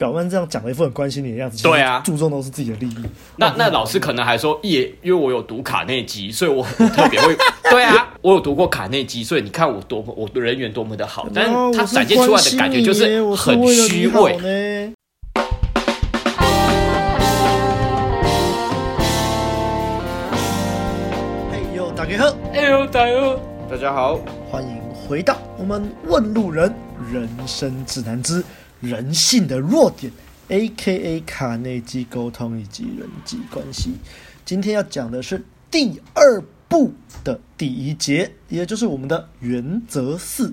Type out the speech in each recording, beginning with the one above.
表面这样讲了一副很关心你的样子，对啊，注重都是自己的利益。那那老师可能还说，也因为我有读卡内基，所以我特别会。对啊，我有读过卡内基，所以你看我多么我的人缘多么的好，但是他展现出来的感觉就是很虚伪。嘿呦，大家好，哎呦，大家好，大家好，欢迎回到我们问路人人生指南之人性的弱点，A.K.A. 卡内基沟通以及人际关系。今天要讲的是第二部的第一节，也就是我们的原则四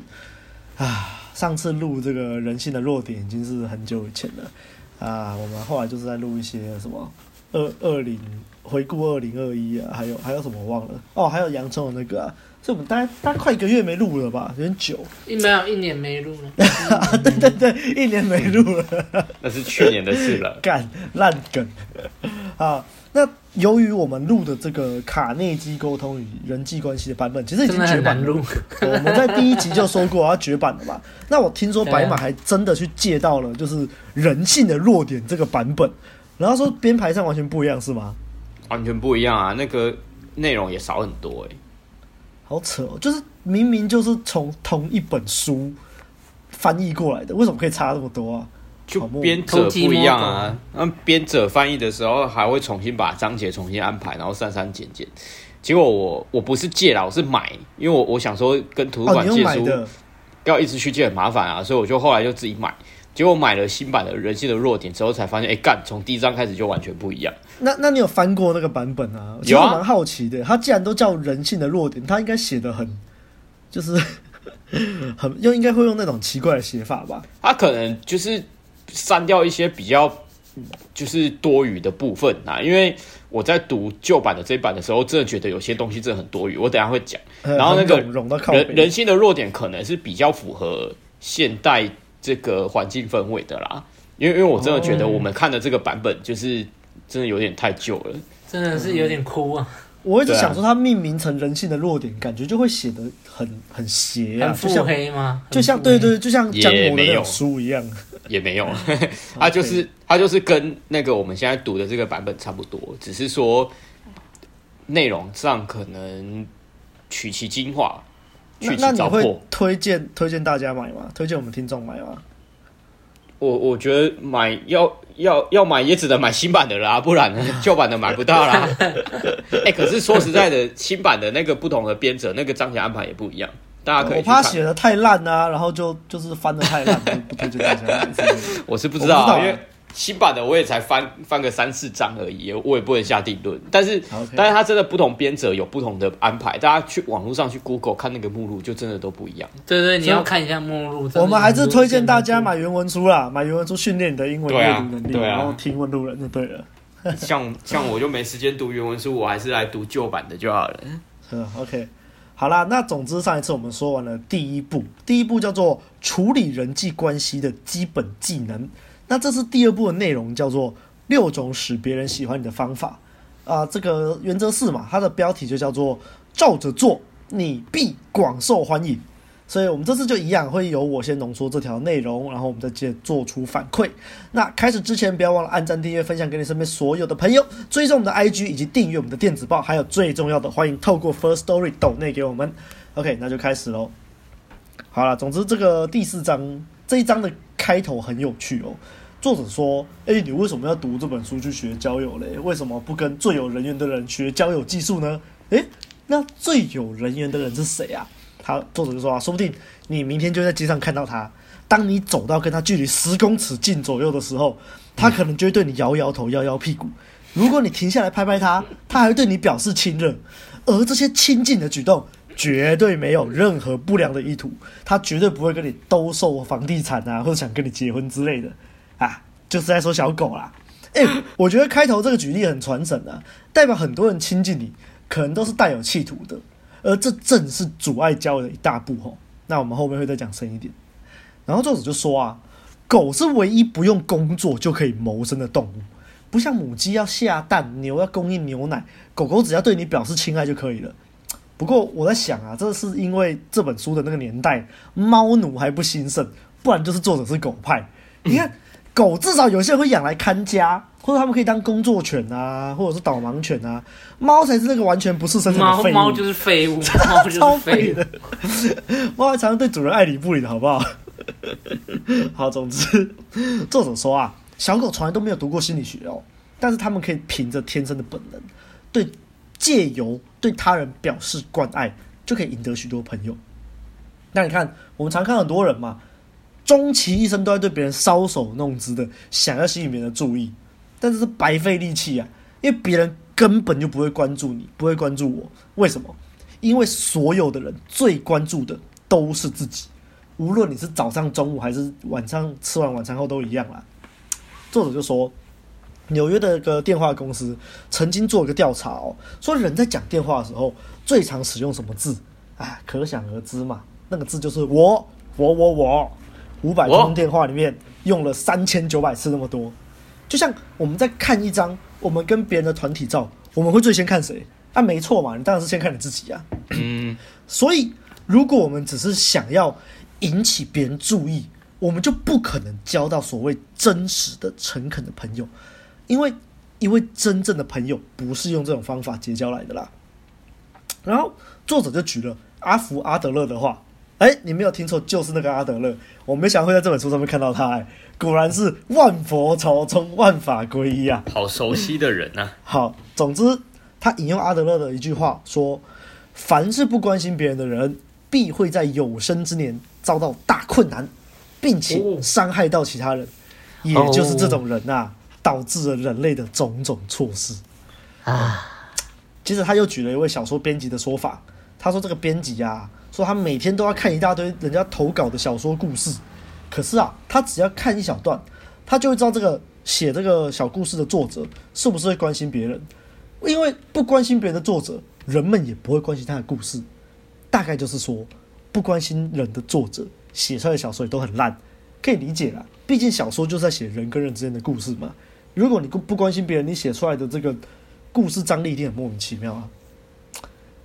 啊。上次录这个人性的弱点已经是很久以前了啊。我们后来就是在录一些什么二二零回顾二零二一啊，还有还有什么忘了哦，还有洋葱的那个啊。这我们大概大概快一个月没录了吧，有点久。一没有一年没录了。对对对，一年没录了。那是去年的事了。干烂梗啊！那由于我们录的这个卡内基沟通与人际关系的版本，其实已经绝版了。我们在第一集就说过要绝版了嘛。那我听说白马还真的去借到了，就是人性的弱点这个版本，然后说编排上完全不一样，是吗？完全不一样啊！那个内容也少很多哎、欸。好扯哦，就是明明就是从同一本书翻译过来的，为什么可以差这么多啊？就编者不一样啊，那编者翻译的时候还会重新把章节重新安排，然后删删减减。结果我我不是借啦，我是买，因为我我想说跟图书馆借书要一直去借很麻烦啊，所以我就后来就自己买。结果买了新版的人性的弱点之后，才发现，哎、欸，干，从第一章开始就完全不一样。那那你有翻过那个版本啊？其实我蛮好奇的，他既然都叫人性的弱点，他应该写的很，就是 很又应该会用那种奇怪的写法吧？他可能就是删掉一些比较就是多余的部分啊。因为我在读旧版的这一版的时候，真的觉得有些东西真的很多余。我等下会讲。然后那个人人性的弱点，可能是比较符合现代。这个环境氛围的啦，因为因为我真的觉得我们看的这个版本就是真的有点太旧了，真的是有点哭啊！我一直想说，它命名成人性的弱点，感觉就会写得很很邪啊，很腹黑吗？就像对对，就像江湖的那种书一样，也没有，它就是它就是跟那个我们现在读的这个版本差不多，只是说内容上可能取其精华。那那你会推荐推荐大家买吗？推荐我们听众买吗？我我觉得买要要要买也只能买新版的啦，不然呢 旧版的买不到啦。哎、欸，可是说实在的，新版的那个不同的编者，那个章节安排也不一样，大家可以。我怕写的太烂啊，然后就就是翻的太烂，不推荐大家买。我是不知道，啊，因为。新版的我也才翻翻个三四章而已，我也不能下定论。但是.但是它真的不同编者有不同的安排，大家去网络上去 Google 看那个目录，就真的都不一样。对，对对，你要看一下目录。我们还是推荐大家买原文书啦，买原文书训练你的英文阅读能力，然后听问路人就对了。像像我就没时间读原文书，我还是来读旧版的就好了。嗯，OK，好啦，那总之上一次我们说完了第一步，第一步叫做处理人际关系的基本技能。那这是第二部的内容，叫做六种使别人喜欢你的方法啊、这个原则四嘛，它的标题就叫做照着做，你必广受欢迎。所以我们这次就一样，会由我先浓缩这条内容，然后我们再接着做出反馈。那开始之前，不要忘了按赞、订阅、分享给你身边所有的朋友，追踪我们的 IG 以及订阅我们的电子报，还有最重要的，欢迎透过 First Story 抖内给我们。OK，那就开始喽。好了，总之这个第四章这一章的开头很有趣哦。作者说：“哎、你为什么要读这本书去学交友嘞？为什么不跟最有人缘的人学交友技术呢？哎、那最有人缘的人是谁啊？他作者就说啊，说不定你明天就在街上看到他，当你走到跟他距离十公尺近左右的时候，他可能就会对你摇摇头、摇摇屁股。如果你停下来拍拍他，他还对你表示亲热。而这些亲近的举动，绝对没有任何不良的意图，他绝对不会跟你兜售房地产啊，或者想跟你结婚之类的。”啊，就是在说小狗啦。哎、我觉得开头这个举例很传神啊，代表很多人亲近你，可能都是带有企图的，而这正是阻碍交友的一大步吼。那我们后面会再讲深一点。然后作者就说啊，狗是唯一不用工作就可以谋生的动物，不像母鸡要下蛋，牛要供应牛奶，狗狗只要对你表示亲爱就可以了。不过我在想啊，这是因为这本书的那个年代，猫奴还不兴盛，不然就是作者是狗派。你看。狗至少有些人会养来看家，或者他们可以当工作犬啊，或者是导盲犬啊。猫才是那个完全不是生产的废物，猫就是废物，猫就是超废的。猫还常常对主人爱理不理的，好不好？好，总之，作者说啊，小狗从来都没有读过心理学哦，但是他们可以凭着天生的本能，对借由对他人表示关爱，就可以赢得许多朋友。那你看，我们常看很多人嘛，终其一生都在对别人搔首弄姿的，想要吸引别人的注意，但是是白费力气啊，因为别人根本就不会关注你，不会关注我。为什么？因为所有的人最关注的都是自己。无论你是早上、中午还是晚上吃完晚餐后都一样啦。作者就说，纽约的一个电话公司曾经做一个调查哦，说人在讲电话的时候最常使用什么字？哎，可想而知嘛，那个字就是我，我，我，我。五百通电话里面用了三千九百次那么多，就像我们在看一张我们跟别人的团体照，我们会最先看谁？啊，没错嘛，你当然是先看你自己啊。嗯，所以如果我们只是想要。引起别人注意，我们就不可能交到所谓真实的、诚恳的朋友，因为因为真正的朋友不是用这种方法结交来的啦。然后作者就举了阿福阿德勒的话，哎，你没有听错，就是那个阿德勒。我没想会在这本书上面看到他，哎，果然是万佛朝宗、万法归一啊，好熟悉的人啊。好，总之他引用阿德勒的一句话说：“凡是不关心别人的人，必会在有生之年。”遭到大困难，并且伤害到其他人，也就是这种人啊，导致了人类的种种错事啊。接着他又举了一位小说编辑的说法，他说这个编辑啊，说他每天都要看一大堆人家投稿的小说故事，可是啊，他只要看一小段，他就会知道这个写这个小故事的作者是不是会关心别人，因为不关心别人的作者，人们也不会关心他的故事。大概就是说。不关心人的作者写出来的小说也都很烂，可以理解啦。毕竟小说就是在写人跟人之间的故事嘛。如果你不不关心别人，你写出来的这个故事张力一定很莫名其妙啊。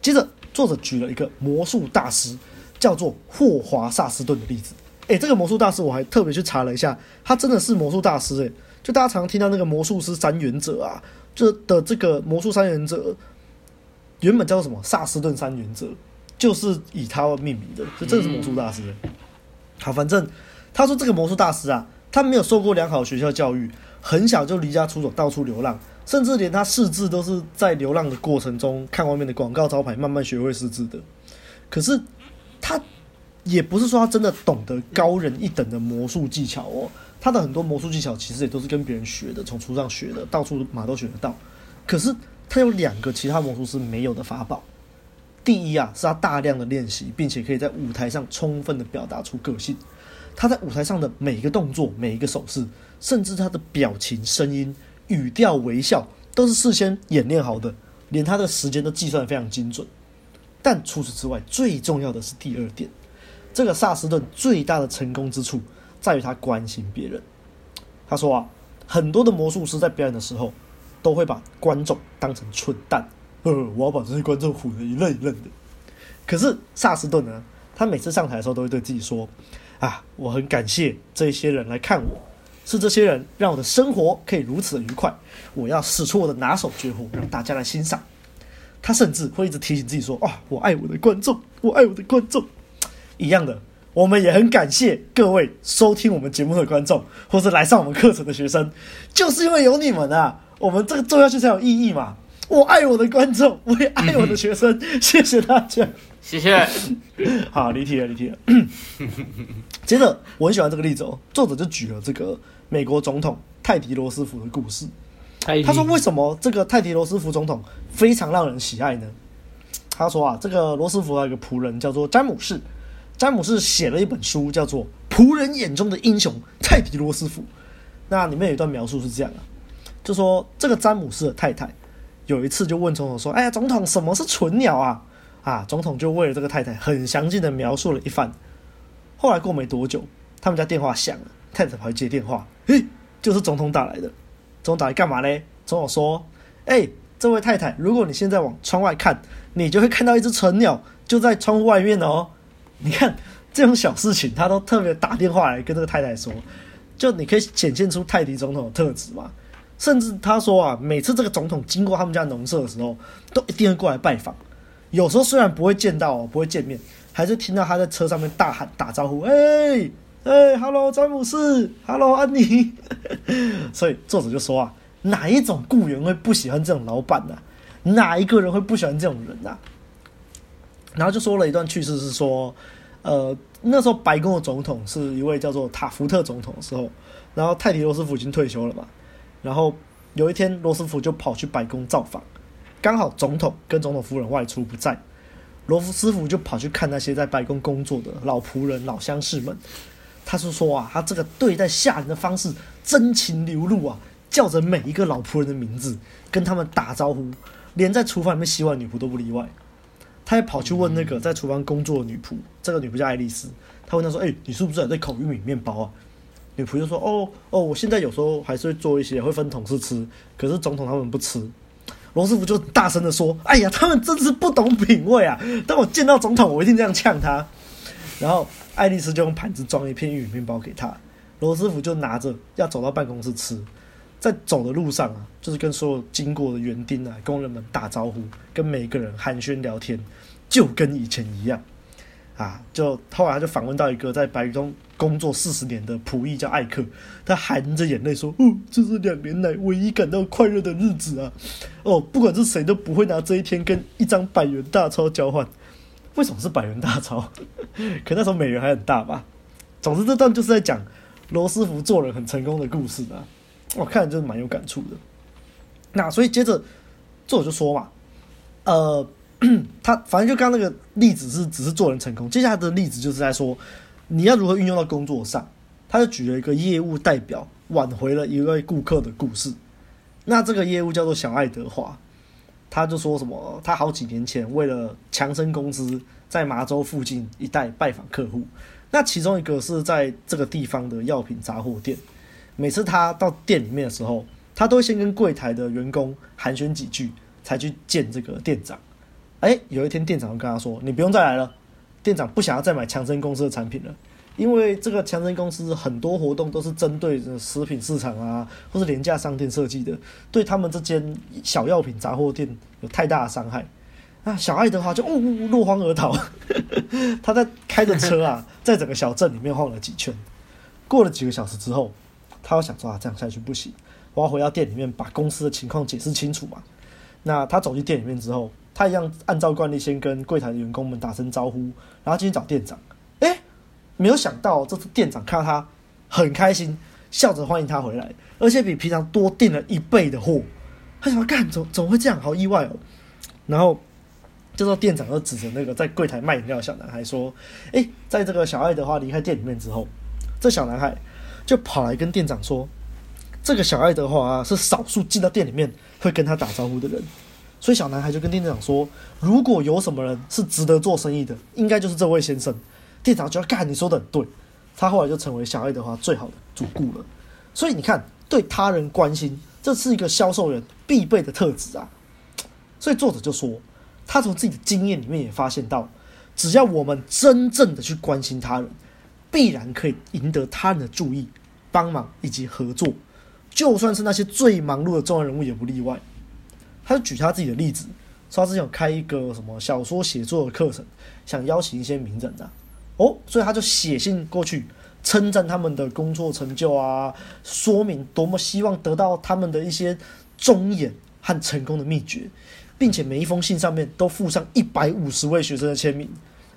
接着，作者举了一个魔术大师，叫做霍华萨斯顿的例子。诶，这个魔术大师我还特别去查了一下，他真的是魔术大师诶。就大家常常听到那个魔术师三原则啊，这的这个魔术三原则原本叫做什么？萨斯顿三原则。就是以他命名的，所以这是魔术大师。好，反正他说这个魔术大师啊，他没有受过良好的学校教育，很小就离家出走，到处流浪，甚至连他识字都是在流浪的过程中看外面的广告招牌，慢慢学会识字的。可是他也不是说他真的懂得高人一等的魔术技巧哦，他的很多魔术技巧其实也都是跟别人学的，从书上学的，到处马都学得到。可是他有两个其他魔术师没有的法宝。第一啊，是他大量的练习，并且可以在舞台上充分的表达出个性。他在舞台上的每一个动作、每一个手势，甚至他的表情、声音、语调、微笑，都是事先演练好的，连他的时间都计算得非常精准。但除此之外，最重要的是第二点，这个萨斯顿最大的成功之处在于他关心别人。他说啊，很多的魔术师在表演的时候，都会把观众当成蠢蛋。呃，我要把这些观众唬得一愣一愣的。可是萨斯顿呢？他每次上台的时候都会对自己说：“啊，我很感谢这些人来看我，是这些人让我的生活可以如此的愉快。我要使出我的拿手绝活，让大家来欣赏。”他甚至会一直提醒自己说：“啊，我爱我的观众，我爱我的观众。”一样的，我们也很感谢各位收听我们节目的观众，或是来上我们课程的学生，就是因为有你们啊，我们这个做下去才有意义嘛。我爱我的观众，我也爱我的学生。嗯、谢谢大家，谢谢。好，离题了，离题了。接着，我很喜欢这个例子哦。作者就举了这个美国总统泰迪罗斯福的故事。他说：“为什么这个泰迪罗斯福总统非常让人喜爱呢？”他说：“啊，这个罗斯福有一个仆人叫做詹姆士，詹姆士写了一本书，叫做《仆人眼中的英雄泰迪罗斯福》。那里面有一段描述是这样的、啊：就说这个詹姆士的太太。”有一次就问总统说：“哎呀，总统，什么是纯鸟啊？”啊，总统就为了这个太太很详尽的描述了一番。后来过没多久，他们家电话响了，太太跑去接电话，嘿，就是总统打来的。总统打来干嘛呢？总统说：“哎，这位太太，如果你现在往窗外看，你就会看到一只纯鸟就在窗户外面哦。你看这种小事情，他都特别打电话来跟这个太太说。”就你可以显现出泰迪总统的特质嘛。甚至他说啊，每次这个总统经过他们家农舍的时候，都一定会过来拜访。有时候虽然不会见到，不会见面，还是听到他在车上面大喊打招呼：“哎哎哈喽，詹姆斯，哈喽，安妮。” 所以作者就说啊，哪一种雇员会不喜欢这种老板呢、哪一个人会不喜欢这种人呢、然后就说了一段趣事，是说，呃，那时候白宫的总统是一位叫做塔福特总统的时候，然后泰迪罗斯福已经退休了嘛。然后有一天，罗斯福就跑去白宫造访，刚好总统跟总统夫人外出不在，罗斯福就跑去看那些在白宫工作的老仆人、老乡士们。他是说啊，他这个对待下人的方式真情流露啊，叫着每一个老仆人的名字，跟他们打招呼，连在厨房里面洗碗女仆都不例外。他还跑去问那个在厨房工作的女仆，这个女仆叫爱丽丝，他问她说：“哎，你是不是在烤玉米面包啊？”女仆就说：“哦哦，我现在有时候还是会做一些，会分同事吃。可是总统他们不吃。”罗斯福就大声的说：“哎呀，他们真是不懂品味啊！当我见到总统，我一定这样呛他。”然后爱丽丝就用盘子装一片玉米面包给他，罗斯福就拿着要走到办公室吃。在走的路上啊，就是跟所有经过的园丁啊、工人们打招呼，跟每个人寒暄聊天，就跟以前一样。啊，就后来他就访问到一个在白宫工作四十年的仆役叫艾克，他含着眼泪说：“哦，这是两年来唯一感到快乐的日子啊！哦，不管是谁都不会拿这一天跟一张百元大钞交换。为什么是百元大钞？可那时候美元还很大吧？总之，这段就是在讲罗斯福做人很成功的故事啊！我看就是蛮有感触的。那所以接着作者就说嘛，呃。”他反正就刚刚那个例子是只是做人成功，接下来的例子就是在说你要如何运用到工作上。他就举了一个业务代表挽回了一位顾客的故事。那这个业务叫做小爱德华，他就说什么？他好几年前为了强生公司在麻州附近一带拜访客户，那其中一个是在这个地方的药品杂货店。每次他到店里面的时候，他都会先跟柜台的员工寒暄几句，才去见这个店长。哎，有一天店长就跟他说：“你不用再来了。”店长不想要再买强生公司的产品了，因为这个强生公司很多活动都是针对食品市场啊，或是廉价商店设计的，对他们这间小药品杂货店有太大的伤害。那小爱德华就呜呜落荒而逃，他在开着车啊，在整个小镇里面晃了几圈。过了几个小时之后，他又想说啊，这样下去不行，我要回到店里面把公司的情况解释清楚嘛。那他走进店里面之后。他一样按照惯例先跟柜台的员工们打声招呼，然后进去找店长。哎，没有想到这次店长看到他很开心，笑着欢迎他回来，而且比平常多订了一倍的货。他想干，怎怎么会这样？好意外哦！然后这时候店长就指着那个在柜台卖饮料的小男孩说：“哎，在这个小爱德华离开店里面之后，这小男孩就跑来跟店长说，这个小爱德华是少数进到店里面会跟他打招呼的人。”所以小男孩就跟店长说：“如果有什么人是值得做生意的，应该就是这位先生。”店长就要干，你说的很对。他后来就成为小爱德华最好的主顾了。所以你看，对他人关心，这是一个销售员必备的特质啊。所以作者就说，他从自己的经验里面也发现到，只要我们真正的去关心他人，必然可以赢得他人的注意、帮忙以及合作。就算是那些最忙碌的重要人物也不例外。他就举他自己的例子，说他之前有开一个什么小说写作的课程，想邀请一些名人啊，哦，所以他就写信过去，称赞他们的工作成就啊，说明多么希望得到他们的一些忠言和成功的秘诀，并且每一封信上面都附上一百五十位学生的签名，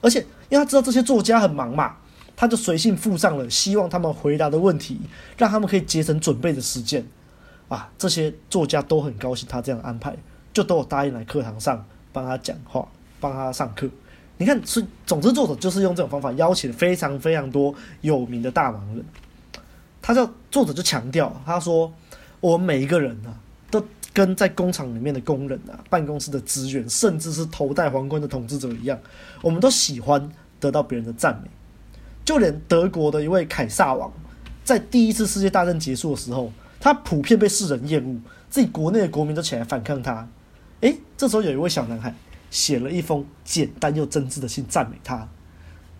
而且因为他知道这些作家很忙嘛，他就随信附上了希望他们回答的问题，让他们可以节省准备的时间。啊，这些作家都很高兴他这样安排，就都有答应来课堂上帮他讲话、帮他上课。你看，是总之作者就是用这种方法邀请非常非常多有名的大忙人。他叫作者就强调，他说我们每一个人啊，都跟在工厂里面的工人啊、办公室的职员，甚至是头戴皇冠的统治者一样，我们都喜欢得到别人的赞美。就连德国的一位凯撒王，在第一次世界大战结束的时候。他普遍被世人厌恶，自己国内的国民都起来反抗他。诶，这时候有一位小男孩写了一封简单又真挚的信赞美他。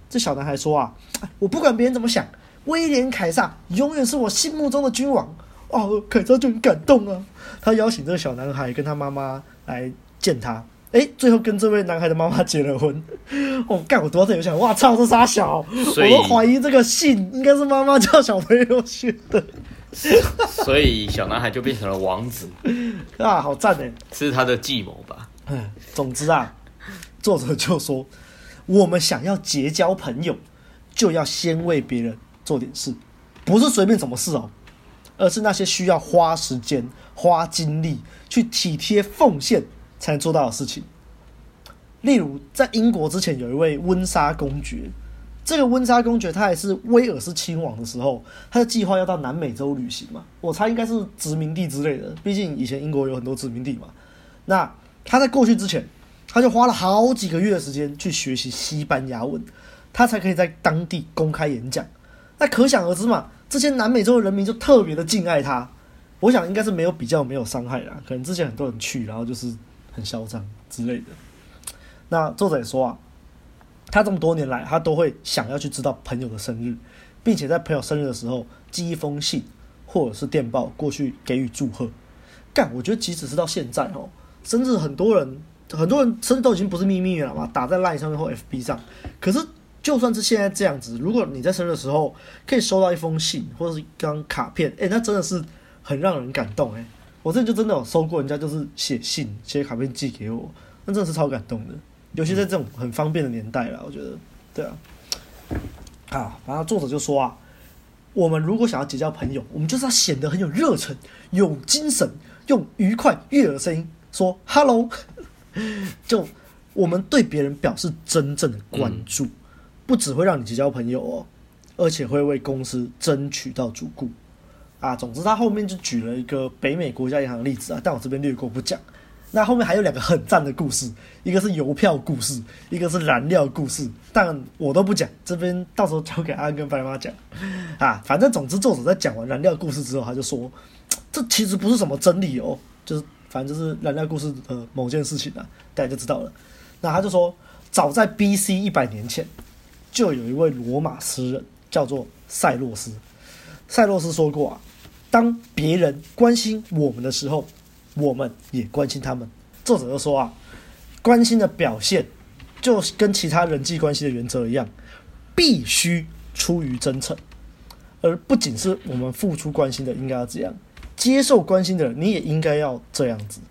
这小男孩说啊，我不管别人怎么想，威廉凯撒永远是我心目中的君王。哦，凯撒就很感动啊，他邀请这个小男孩跟他妈妈来见他。哎，最后跟这位男孩的妈妈结了婚。哦，干我读到这里想，哇操，这傻小，我都怀疑这个信应该是妈妈叫小朋友写的。所以小男孩就变成了王子啊，好赞哎！是他的计谋吧？嗯，总之啊，作者就说，我们想要结交朋友，就要先为别人做点事，不是随便什么事哦，而是那些需要花时间、花精力去体贴奉献。才能做到的事情。例如，在英国之前有一位温莎公爵，这个温莎公爵他还是威尔斯亲王的时候，他的计划要到南美洲旅行嘛，我猜应该是殖民地之类的，毕竟以前英国有很多殖民地嘛。那他在过去之前，他就花了好几个月的时间去学习西班牙文，他才可以在当地公开演讲。那可想而知嘛，这些南美洲的人民就特别的敬爱他。我想应该是没有比较，没有伤害啦，可能之前很多人去，然后就是。很嚣张之类的。那作者也说啊，他这么多年来，他都会想要去知道朋友的生日，并且在朋友生日的时候寄一封信或者是电报过去给予祝贺。干，我觉得即使是到现在哦，甚至很多人很多人生日都已经不是秘密了嘛，打在 LINE 上面或 FB 上。可是就算是现在这样子，如果你在生日的时候可以收到一封信或者是一张卡片，哎，那真的是很让人感动哎。我这就真的有收过人家就是写信、写卡片寄给我，那真的是超感动的。尤其在这种很方便的年代了，我觉得，对啊。啊，然后作者就说啊，我们如果想要结交朋友，我们就是要显得很有热忱、有精神，用愉快悦耳的声音说 “hello”，就我们对别人表示真正的关注，不只会让你结交朋友哦，而且会为公司争取到主顾。啊，总之他后面就举了一个北美国家银行的例子啊，但我这边略过不讲。那后面还有两个很赞的故事，一个是邮票故事，一个是燃料故事，但我都不讲，这边到时候交给阿安跟白妈讲。啊，反正总之作者在讲完燃料故事之后，他就说，这其实不是什么真理哦，就是反正就是燃料故事的某件事情啊，大家就知道了。那他就说，早在 B.C. 一百年前，就有一位罗马诗人叫做塞洛斯。塞洛斯说过啊。当别人关心我们的时候，我们也关心他们。作者就说啊，关心的表现就跟其他人际关系的原则一样，必须出于真诚，而不仅是我们付出关心的应该要这样，接受关心的人你也应该要这样子。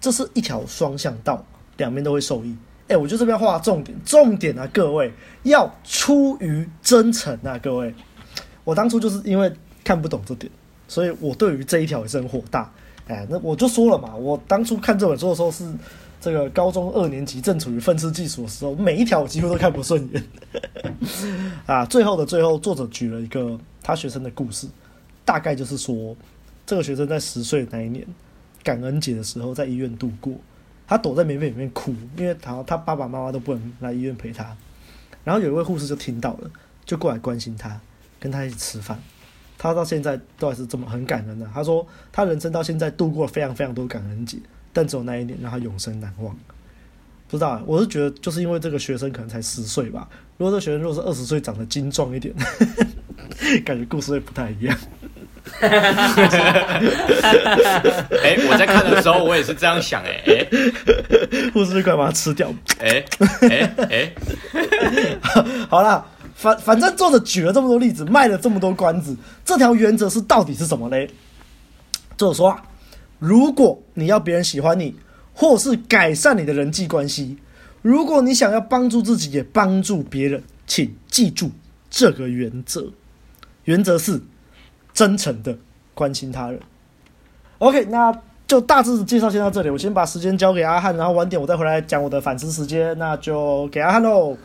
这是一条双向道，两边都会受益。哎，我就这边画重点，重点啊，各位要出于真诚啊，各位。我当初就是因为看不懂这点。所以我对于这一条也是很火大，哎，那我就说了嘛，我当初看这本书的时候是这个高中二年级，正处于愤世嫉俗的时候，每一条我几乎都看不顺眼。啊，最后的最后，作者举了一个他学生的故事，大概就是说，这个学生在十岁那一年，感恩节的时候在医院度过，他躲在棉被里面哭，因为他他爸爸妈妈都不能来医院陪他，然后有一位护士就听到了，就过来关心他，跟他一起吃饭。他到现在都还是这么很感恩的。他说，他人生到现在度过了非常非常多感恩节，但只有那一年让他永生难忘。不知道，我是觉得就是因为这个学生可能才十岁吧。如果这个学生如果是二十岁，长得精壮一点，感觉故事会不太一样。哎、欸，我在看的时候我也是这样想、欸。哎，护士快把它吃掉。哎哎哎，好了。反反正作者举了这么多例子，卖了这么多关子，这条原则是到底是什么嘞？作者说啊，如果你要别人喜欢你，或是改善你的人际关系，如果你想要帮助自己也帮助别人，请记住这个原则。原则是真诚的关心他人。OK，那就大致介绍先到这里，我先把时间交给阿汉，然后晚点我再回来讲我的反思时间，那就给阿汉喽。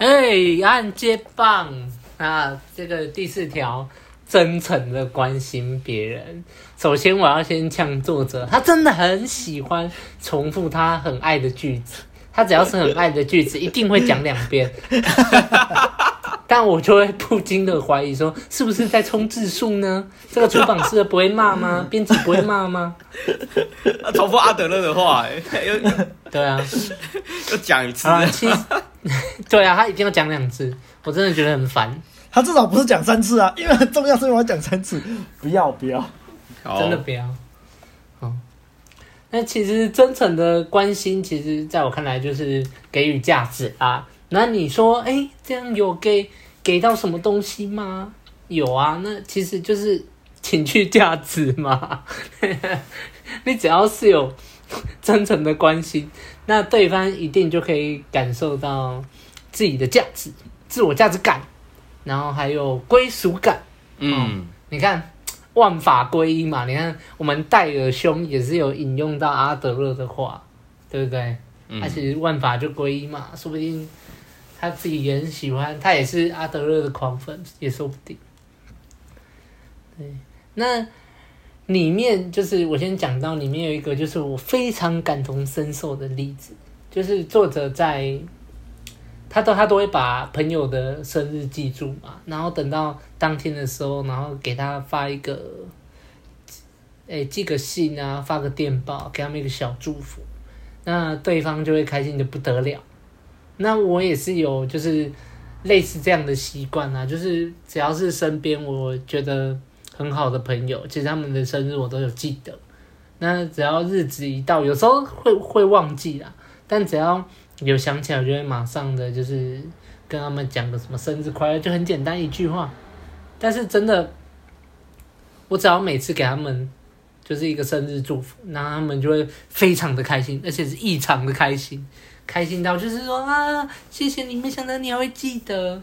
哎，按接棒啊！这个第四条，真诚的关心别人。首先，我要先呛作者，他真的很喜欢重复他很爱的句子。他只要是很爱的句子，一定会讲两遍。但我就会不禁的怀疑说，是不是在冲字数呢？这个出版社不会骂吗？编辑不会骂吗？重复阿德勒的话，又对啊，又讲一次。其实对啊，他一定要讲两次，我真的觉得很烦。他至少不是讲三次啊，因为很重要，所以我要讲三次。不要不要，真的不要。好，那其实真诚的关心，其实在我看来就是给予价值啊。那你说，哎、欸，这样有给给到什么东西吗？有啊，那其实就是情绪价值嘛。你只要是有真诚的关心，那对方一定就可以感受到自己的价值、自我价值感，然后还有归属感。嗯、哦，你看万法归一嘛，你看我们戴尔兄也是有引用到阿德勒的话，对不对？而且、嗯、万法就归一嘛，说不定。他自己也很喜欢，他也是阿德勒的狂粉，也说不定。对，那里面就是我先讲到里面有一个，就是我非常感同身受的例子，就是作者在他都他都会把朋友的生日记住嘛，然后等到当天的时候，然后给他发一个，哎，寄个信啊，发个电报，给他们一个小祝福，那对方就会开心的不得了。那我也是有，就是类似这样的习惯啊，就是只要是身边我觉得很好的朋友，其实他们的生日我都有记得。那只要日子一到，有时候会会忘记啦，但只要有想起来，我就会马上的就是跟他们讲个什么生日快乐，就很简单一句话。但是真的，我只要每次给他们就是一个生日祝福，那他们就会非常的开心，而且是异常的开心。开心到就是说啊，谢谢你，没想到你还会记得。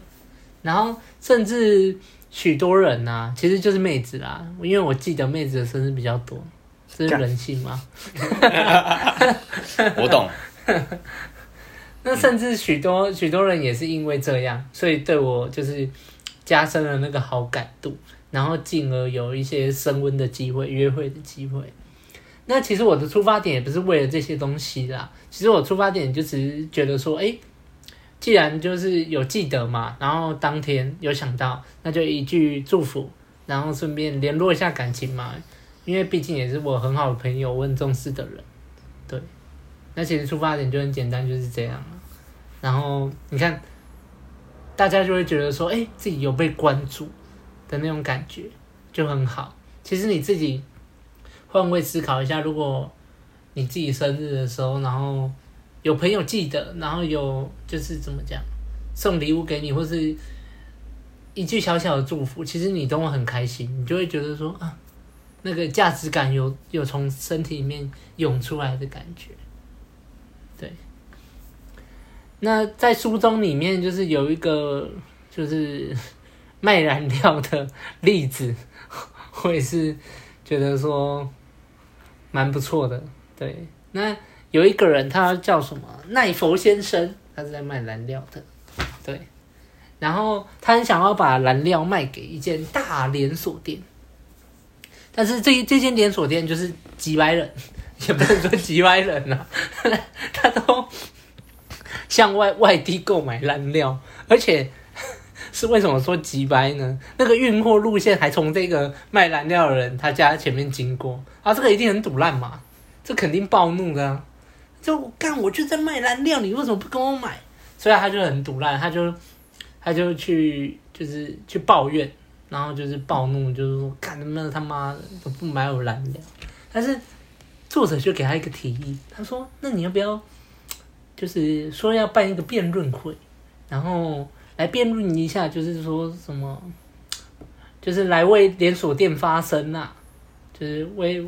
然后甚至许多人呐、啊，其实就是妹子啦，因为我记得妹子的生日比较多，这是人性吗？我懂。那甚至许多许多人也是因为这样，所以对我就是加深了那个好感度，然后进而有一些升温的机会、约会的机会。那其实我的出发点也不是为了这些东西啦，其实我出发点就只是觉得说，哎，既然就是有记得嘛，然后当天有想到，那就一句祝福，然后顺便联络一下感情嘛，因为毕竟也是我很好的朋友，问重视的人，对。那其实出发点就很简单，就是这样。然后你看，大家就会觉得说，哎，自己有被关注的那种感觉就很好。其实你自己。换位思考一下，如果你自己生日的时候，然后有朋友记得，然后有就是怎么讲，送礼物给你，或是一句小小的祝福，其实你都会很开心，你就会觉得说啊，那个价值感有有从身体里面涌出来的感觉。对。那在书中里面，就是有一个就是卖燃料的例子，我也是觉得说。蛮不错的，对。那有一个人，他叫什么？奈佛先生，他是在卖燃料的，对。然后他很想要把燃料卖给一间大连锁店，但是这这间连锁店就是几百人，也不能说几百人啊，他都向外外地购买燃料，而且。是为什么说急掰呢？那个运货路线还从这个卖燃料的人他家前面经过啊，这个一定很堵烂嘛，这肯定暴怒的。就我干，我就在卖燃料，你为什么不跟我买？所以他就很堵烂，他就他就去就是去抱怨，然后就是暴怒，就是说干他妈他妈的都不买我燃料。但是作者就给他一个提议，他说：“那你要不要就是说要办一个辩论会，然后？”来辩论一下，就是说什么，就是来为连锁店发声呐、啊，就是为，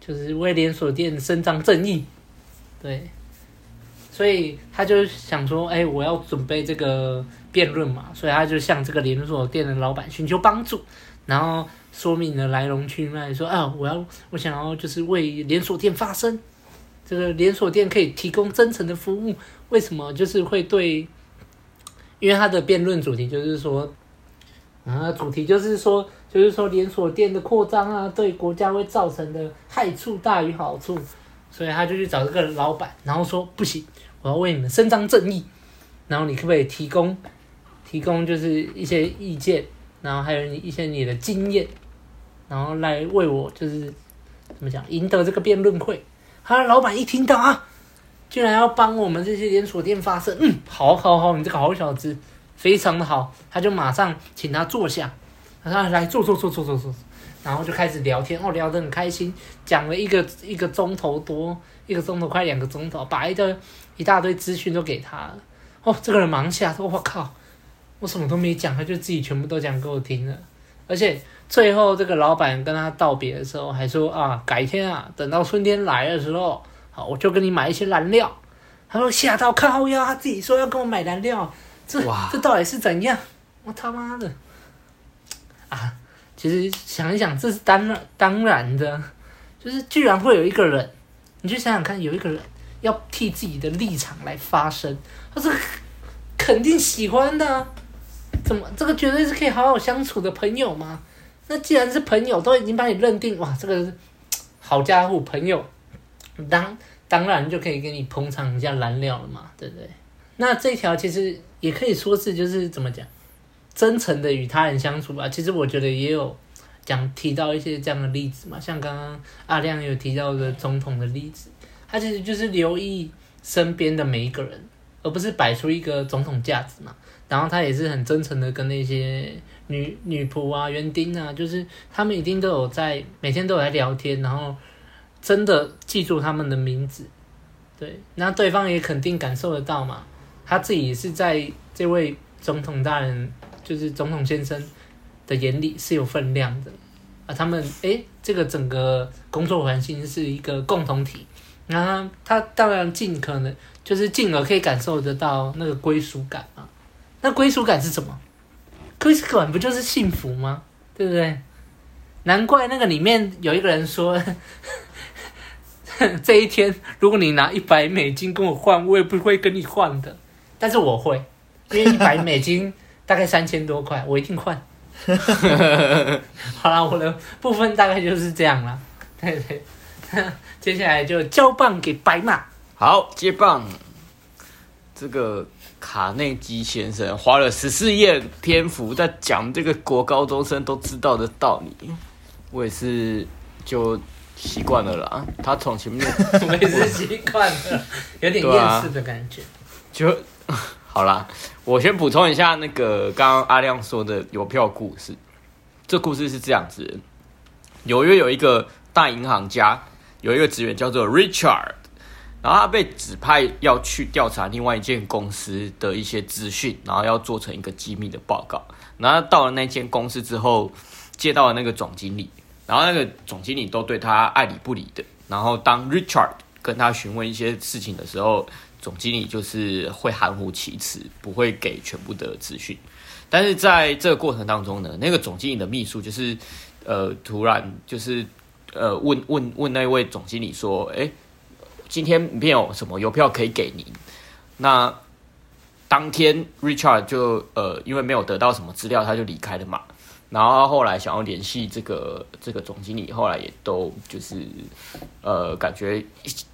就是为连锁店伸张正义，对，所以他就想说，哎，我要准备这个辩论嘛，所以他就向这个连锁店的老板寻求帮助，然后说明了来龙去脉，说啊，我要，我想要就是为连锁店发声，这个连锁店可以提供真诚的服务，为什么就是会对？因为他的辩论主题就是说，啊，主题就是说，就是说连锁店的扩张啊，对国家会造成的害处大于好处，所以他就去找这个老板，然后说不行，我要为你们伸张正义，然后你可不可以提供，提供就是一些意见，然后还有一些你的经验，然后来为我就是怎么讲赢得这个辩论会。他的老板一听到啊。居然要帮我们这些连锁店发声，嗯，好好好，你这个好小子，非常的好，他就马上请他坐下，他说来坐坐坐坐坐坐，然后就开始聊天，哦，聊得很开心，讲了一个一个钟头多，一个钟头快两个钟头，把一个一大堆资讯都给他了，哦，这个人忙起来说，我靠，我什么都没讲，他就自己全部都讲给我听了，而且最后这个老板跟他道别的时候还说啊，改天啊，等到春天来的时候，好，我就跟你买一些燃料。他说吓到靠腰，他自己说要跟我买燃料。这这到底是怎样？我他妈的啊！其实想一想，这是当然当然的，就是居然会有一个人，你去想想看，有一个人要替自己的立场来发声，他是肯定喜欢的啊。怎么这个绝对是可以好好相处的朋友吗？那既然是朋友，都已经把你认定哇，这个好家伙，朋友当当然就可以给你捧场一下燃料了嘛，对不对？那这条其实也可以说是就是怎么讲，真诚的与他人相处吧。其实我觉得也有讲提到一些这样的例子嘛，像刚刚阿亮有提到的总统的例子，他其实就是留意身边的每一个人，而不是摆出一个总统架子嘛。然后他也是很真诚的跟那些女女仆啊、园丁啊，就是他们一定都有在每天都有在聊天，然后真的记住他们的名字，对，那对方也肯定感受得到嘛。他自己是在这位总统大人，就是总统先生的眼里是有分量的啊。他们诶，这个整个工作环境是一个共同体，那他当然尽可能就是进而可以感受得到那个归属感嘛。那归属感是什么？归属感不就是幸福吗？对不对？难怪那个里面有一个人说。这一天，如果你拿一百美金跟我换，我也不会跟你换的。但是我会，因为一百美金 大概三千多块，我一定换。好了，我的部分大概就是这样了。对对，接下来就交棒给白马。好，接棒。这个卡内基先生花了十四页篇幅在讲这个国高中生都知道的道理，我也是就习惯了啦。他从前面我也是习惯了，有点厌世的感觉。就。好啦，我先补充一下那个刚刚阿亮说的邮票故事。这故事是这样子：纽约有一个大银行家，有一个职员叫做 Richard，然后他被指派要去调查另外一间公司的一些资讯，然后要做成一个机密的报告。然后到了那间公司之后，接到了那个总经理，然后那个总经理都对他爱理不理的。然后当 Richard 跟他询问一些事情的时候，总经理就是会含糊其辞，不会给全部的资讯。但是在这个过程当中呢，那个总经理的秘书就是，呃，突然就是，呃，问问问那位总经理说：“哎，今天没有什么邮票可以给您？”那当天 Richard 就呃，因为没有得到什么资料，他就离开了嘛。然后后来想要联系这个这个总经理，后来也都就是，呃，感觉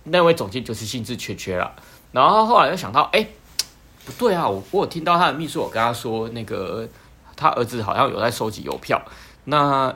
那位总经理就是兴致缺缺了。然后后来又想到，哎，不对啊！我我有听到他的秘书，我跟他说，那个他儿子好像有在收集邮票。那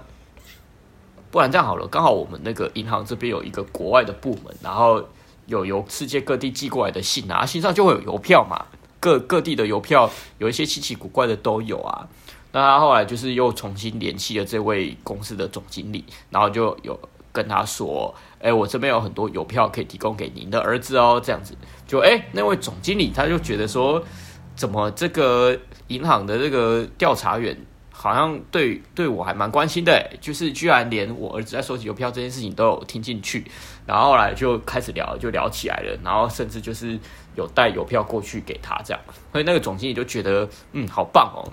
不然这样好了，刚好我们那个银行这边有一个国外的部门，然后有由世界各地寄过来的信啊，信上就会有邮票嘛。各各地的邮票有一些稀奇古怪的都有啊。那他后来就是又重新联系了这位公司的总经理，然后就有跟他说。哎，我这边有很多邮票可以提供给您的儿子哦，这样子就哎，那位总经理他就觉得说，怎么这个银行的这个调查员好像对对我还蛮关心的，就是居然连我儿子在收集邮票这件事情都有听进去，然后后来就开始聊，就聊起来了，然后甚至就是有带邮票过去给他这样，所以那个总经理就觉得嗯，好棒哦。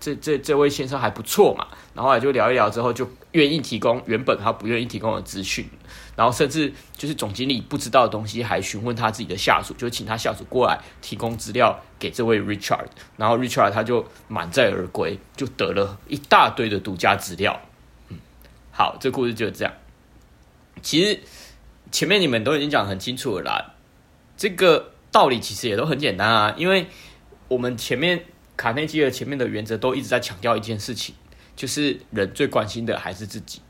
这这这位先生还不错嘛，然后来就聊一聊之后，就愿意提供原本他不愿意提供的资讯，然后甚至就是总经理不知道的东西，还询问他自己的下属，就请他下属过来提供资料给这位 Richard，然后 Richard 他就满载而归，就得了一大堆的独家资料。嗯，好，这故事就是这样。其实前面你们都已经讲很清楚了啦，这个道理其实也都很简单啊，因为我们前面。卡内基的前面的原则都一直在强调一件事情，就是人最关心的还是自己。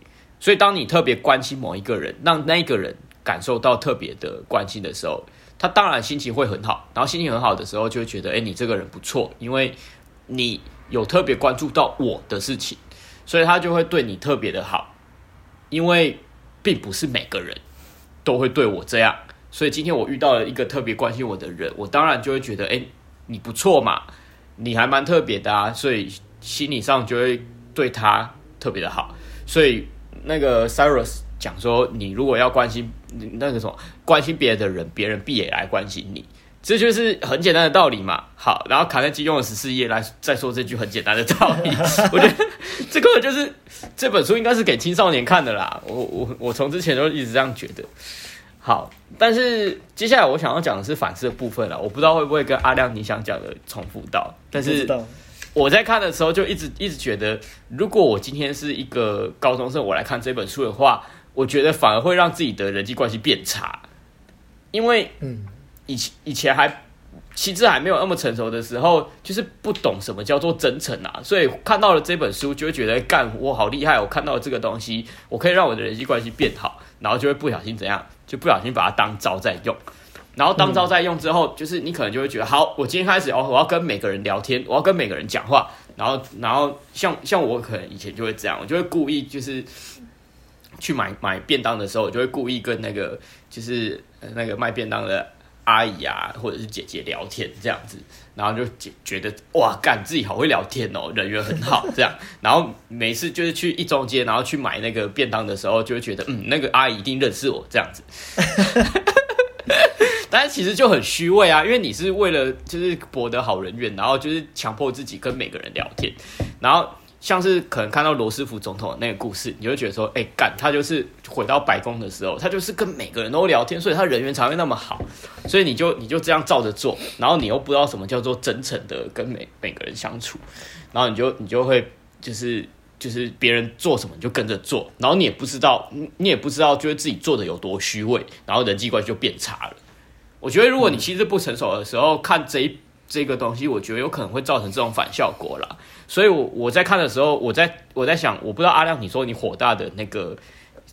所以，当你特别关心某一个人，让那个人感受到特别的关心的时候，他当然心情会很好。然后心情很好的时候，就会觉得，哎，你这个人不错，因为你有特别关注到我的事情，所以他就会对你特别的好，因为并不是每个人都会对我这样，所以今天我遇到了一个特别关心我的人，我当然就会觉得，哎，你不错嘛，你还蛮特别的啊，所以心理上就会对他特别的好，所以那个 Cyrus 讲说，你如果要关心那个什么关心别人的人，别人必也来关心你。这就是很简单的道理嘛。好，然后卡耐基用了十四页来再说这句很简单的道理。我觉得这个就是这本书应该是给青少年看的啦。我我我从之前就一直这样觉得。好，但是接下来我想要讲的是反思的部分了。我不知道会不会跟阿亮你想讲的重复到，但是我在看的时候就一直一直觉得，如果我今天是一个高中生，我来看这本书的话，我觉得反而会让自己的人际关系变差，因为嗯。以前以前还心智还没有那么成熟的时候，就是不懂什么叫做真诚啊，所以看到了这本书，就会觉得干我好厉害，我看到了这个东西，我可以让我的人际关系变好，然后就会不小心怎样，就不小心把它当招在用，然后当招在用之后，就是你可能就会觉得，好，我今天开始哦，我要跟每个人聊天，我要跟每个人讲话，然后然后像像我可能以前就会这样，我就会故意就是去买买便当的时候，我就会故意跟那个就是那个卖便当的。阿姨啊，或者是姐姐聊天这样子，然后就觉觉得哇，干自己好会聊天哦，人缘很好这样。然后每次就是去一中街，然后去买那个便当的时候，就会觉得嗯，那个阿姨一定认识我这样子。但是其实就很虚伪啊，因为你是为了就是博得好人缘，然后就是强迫自己跟每个人聊天，然后。像是可能看到罗斯福总统的那个故事，你会觉得说，哎、干他就是回到白宫的时候，他就是跟每个人都聊天，所以他人缘才会那么好。所以你就你就这样照着做，然后你又不知道什么叫做真诚的跟每每个人相处，然后你就你就会就是就是别人做什么你就跟着做，然后你也不知道你也不知道就是自己做的有多虚伪，然后人际关系就变差了。我觉得如果你心智不成熟的时候看这一。这个东西我觉得有可能会造成这种反效果啦，所以我我在看的时候，我在我在想，我不知道阿亮你说你火大的那个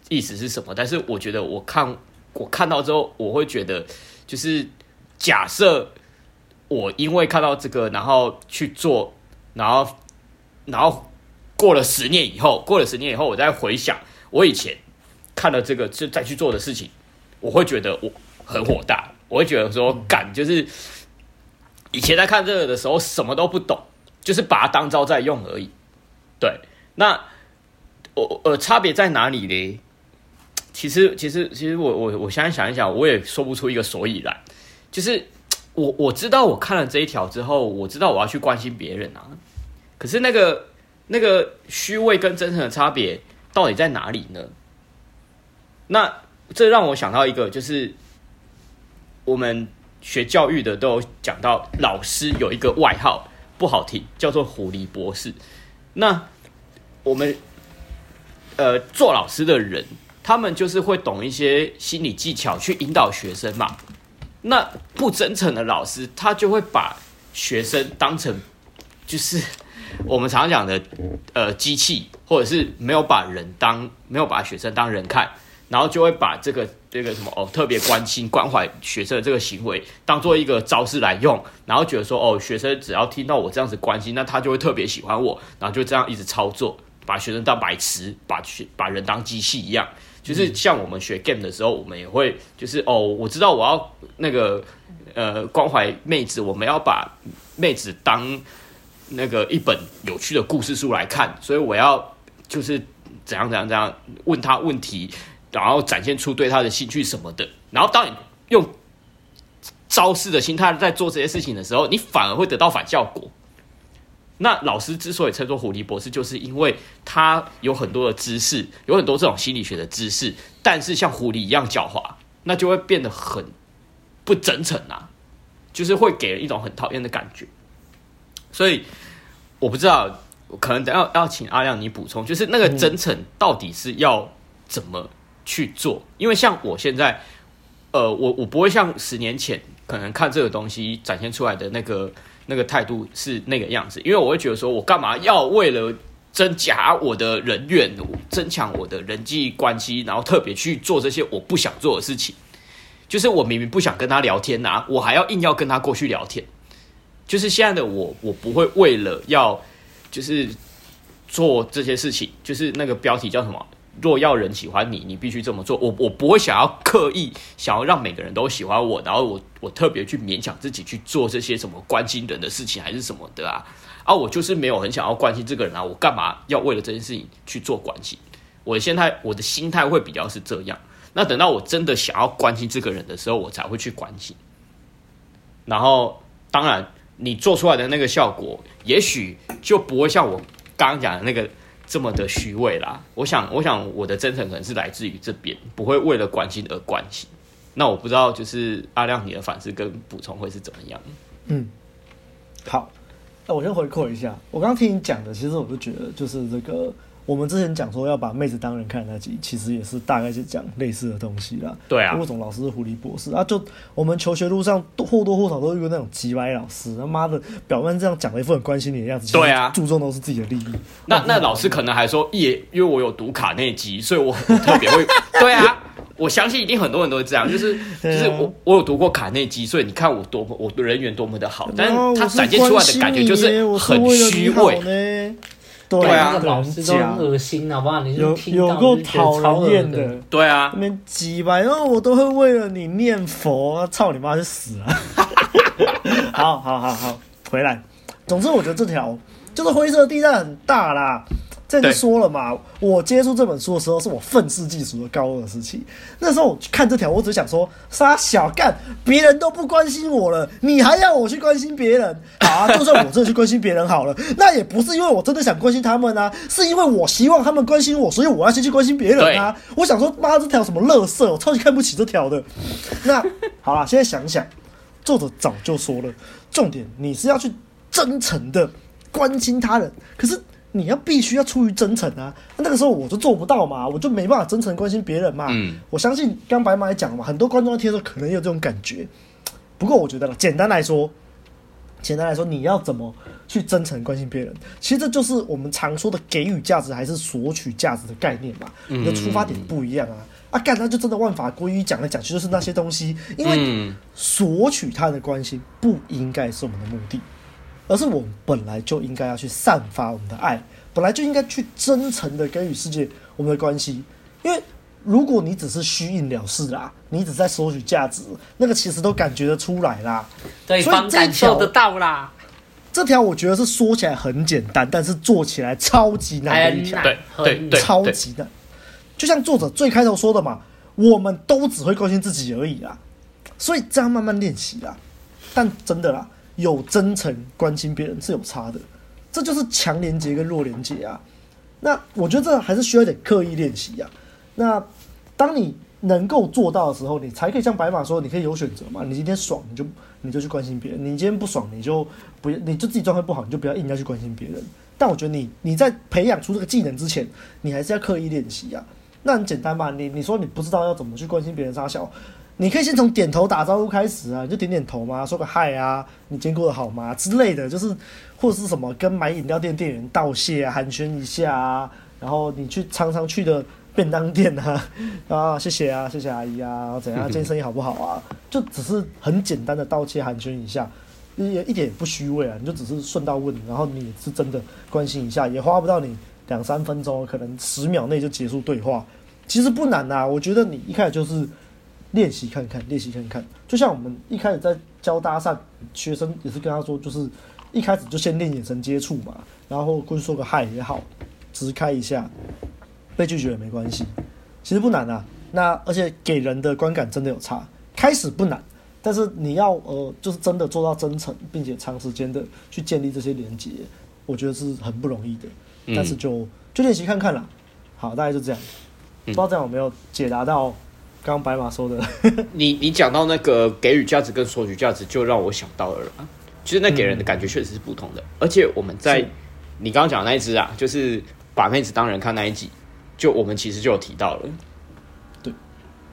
意思是什么，但是我觉得我看我看到之后，我会觉得就是假设我因为看到这个，然后去做，然后然后过了十年以后，过了十年以后，我再回想我以前看了这个就再去做的事情，我会觉得我很火大，我会觉得说干就是。以前在看这个的时候，什么都不懂，就是把它当招在用而已。对，那我呃差别在哪里呢？其实，其实，其实我我我现在想一想，我也说不出一个所以然。就是我我知道我看了这一条之后，我知道我要去关心别人啊。可是那个那个虚伪跟真诚的差别到底在哪里呢？那这让我想到一个，就是我们。学教育的都有讲到，老师有一个外号不好听，叫做“狐狸博士”。那我们呃做老师的人，他们就是会懂一些心理技巧去引导学生嘛。那不真诚的老师，他就会把学生当成就是 我们常讲的呃机器，或者是没有把人当没有把学生当人看。然后就会把这个这个什么哦，特别关心关怀学生的这个行为当做一个招式来用，然后觉得说哦，学生只要听到我这样子关心，那他就会特别喜欢我，然后就这样一直操作，把学生当白痴，把学把人当机器一样。就是像我们学 game 的时候，我们也会就是哦，我知道我要那个呃关怀妹子，我们要把妹子当那个一本有趣的故事书来看，所以我要就是怎样怎样怎样问他问题。然后展现出对他的兴趣什么的，然后当你用招式的心态在做这些事情的时候，你反而会得到反效果。那老师之所以称作狐狸博士，就是因为他有很多的知识，有很多这种心理学的知识，但是像狐狸一样狡猾，那就会变得很不真诚啊，就是会给人一种很讨厌的感觉。所以我不知道，可能等要要请阿亮你补充，就是那个真诚到底是要怎么？去做，因为像我现在，呃，我我不会像十年前可能看这个东西展现出来的那个那个态度是那个样子，因为我会觉得说，我干嘛要为了增加我的人缘，增强我的人际关系，然后特别去做这些我不想做的事情，就是我明明不想跟他聊天呐、啊，我还要硬要跟他过去聊天，就是现在的我，我不会为了要就是做这些事情，就是那个标题叫什么？若要人喜欢你，你必须这么做。我我不会想要刻意想要让每个人都喜欢我，然后我我特别去勉强自己去做这些什么关心人的事情，还是什么的啊？啊，我就是没有很想要关心这个人啊，我干嘛要为了这件事情去做关心？我的心态，我的心态会比较是这样。那等到我真的想要关心这个人的时候，我才会去关心。然后，当然，你做出来的那个效果，也许就不会像我刚刚讲的那个。这么的虚伪啦，我想，我想我的真诚可能是来自于这边，不会为了关心而关心。那我不知道，就是阿亮你的反思跟补充会是怎么样？嗯，好，那我先回扣一下，我刚刚听你讲的，其实我就觉得就是这个。我们之前讲说要把妹子当人看那集，其实也是大概是讲类似的东西啦。对啊，为什么老师是狐狸博士啊？就我们求学路上或多或少都遇过那种急歪老师，他妈的表面这样讲了一副很关心你的样子，对啊，注重都是自己的利益。那那老师可能还说，也因为我有读卡内基，所以我特别会。对啊，我相信一定很多人都会这样，就是就是我我有读过卡内基，所以你看我多么我的人缘多么的好，但是他展现出来的感觉就是很虚伪。对啊，那个老师都很恶心，好不好？你有有够讨人厌的，对啊，那边鸡巴，然后我都会为了你念佛，操你妈去死啊！好好好好，回来。总之，我觉得这条就是灰色地带很大啦。这就说了嘛，我接触这本书的时候，是我愤世嫉俗的高二时期。那时候我看这条，我只想说：杀小干，别人都不关心我了，你还要我去关心别人？好啊，就算我真的去关心别人好了，那也不是因为我真的想关心他们啊，是因为我希望他们关心我，所以我要先去关心别人啊。我想说，妈，这条什么乐色，我超级看不起这条的。那 好了，现在想想，作者早就说了，重点你是要去真诚的关心他人，可是。你要必须要出于真诚啊，那那个时候我就做不到嘛，我就没办法真诚关心别人嘛。嗯，我相信刚白马也讲了嘛，很多观众在听的时候可能也有这种感觉。不过我觉得了，简单来说，简单来说，你要怎么去真诚关心别人？其实这就是我们常说的给予价值还是索取价值的概念嘛。你的出发点不一样啊。啊，干那就真的万法归一，讲来讲去就是那些东西，因为索取他的关心不应该是我们的目的。而是我们本来就应该要去散发我们的爱，本来就应该去真诚的给予世界我们的关系。因为如果你只是虚应了事啦，你只在索取价值，那个其实都感觉得出来啦，对方感受得到啦。这条我觉得是说起来很简单，但是做起来超级难的一条，对对对，超级难。就像作者最开头说的嘛，我们都只会关心自己而已啦，所以这样慢慢练习啦。但真的啦。有真诚关心别人是有差的，这就是强连接跟弱连接啊。那我觉得这还是需要一点刻意练习呀。那当你能够做到的时候，你才可以像白马说，你可以有选择嘛。你今天爽，你就你就去关心别人；你今天不爽，你就不你就自己状态不好，你就不要硬要去关心别人。但我觉得你你在培养出这个技能之前，你还是要刻意练习呀。那很简单嘛，你你说你不知道要怎么去关心别人，杀小。你可以先从点头打招呼开始啊，你就点点头嘛，说个嗨啊，你今天过得好吗之类的，就是或者是什么跟买饮料店店员道谢啊，寒暄一下啊，然后你去常常去的便当店啊，啊谢谢啊，谢谢阿姨啊，怎样，今天生意好不好啊？就只是很简单的道谢寒暄一下，也一点也不虚伪啊，你就只是顺道问，然后你也是真的关心一下，也花不到你两三分钟，可能十秒内就结束对话，其实不难呐，我觉得你一开始就是。练习看看，练习看看，就像我们一开始在教搭讪，学生也是跟他说，就是一开始就先练眼神接触嘛，然后过去说个嗨也好，直开一下，被拒绝也没关系，其实不难啊。那而且给人的观感真的有差，开始不难，但是你要呃，就是真的做到真诚，并且长时间的去建立这些连接，我觉得是很不容易的。但是就就练习看看啦。好，大概就这样，不知道这样有没有解答到。刚刚白马说的 你，你你讲到那个给予价值跟索取价值，就让我想到了，其实那给人的感觉确实是不同的。嗯、而且我们在你刚刚讲的那一只啊，就是把妹子当人看那一集，就我们其实就有提到了。对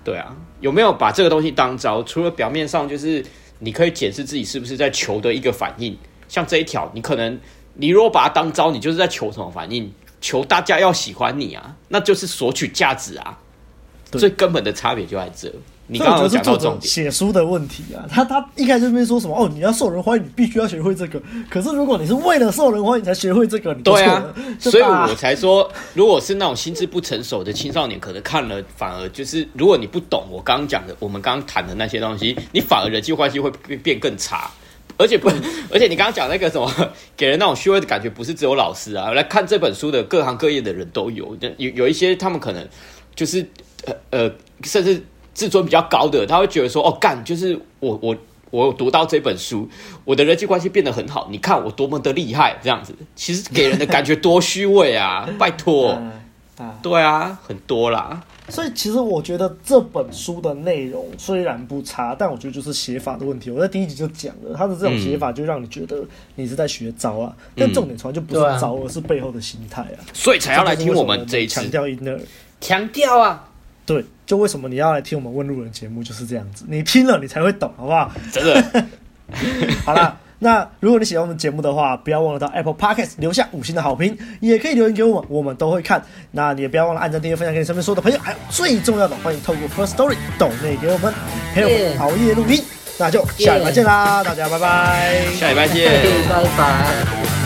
对啊，有没有把这个东西当招？除了表面上，就是你可以检视自己是不是在求的一个反应。像这一条，你可能你如果把它当招，你就是在求什么反应？求大家要喜欢你啊，那就是索取价值啊。最根本的差别就在这，你刚刚讲到重点，写书的问题啊，他他一开始就没说什么哦，你要受人欢迎，你必须要学会这个。可是如果你是为了受人欢迎才学会这个，你对啊，所以我才说，如果是那种心智不成熟的青少年，可能看了反而就是，如果你不懂我刚刚讲的，我们刚刚谈的那些东西，你反而人际关系会变变更差。而且不，而且你刚刚讲那个什么，给人那种虚伪的感觉，不是只有老师啊，来看这本书的各行各业的人都有，有有一些他们可能就是呃呃，甚至。自尊比较高的，他会觉得说：“哦，干，就是我我我有读到这本书，我的人际关系变得很好。你看我多么的厉害，这样子，其实给人的感觉多虚伪啊！拜托，啊，对啊，很多啦。所以其实我觉得这本书的内容虽然不差，但我觉得就是写法的问题。我在第一集就讲了，他的这种写法就让你觉得你是在学招啊，嗯、但重点从来就不是招，而是背后的心态啊。所以才要来听我们这一次强调 inner，强调啊。”对，就为什么你要来听我们问路人节目就是这样子，你听了你才会懂，好不好？真的。好啦，那如果你喜欢我们节目的话，不要忘了到 Apple Podcast 留下五星的好评，也可以留言给我们，我们都会看。那你也不要忘了按赞、订阅、分享给你身边所有的朋友，还有最重要的，欢迎透过 First Story 抖内给我们陪我们熬夜录音。那就下礼拜见啦，大家拜拜，下礼拜见，拜拜。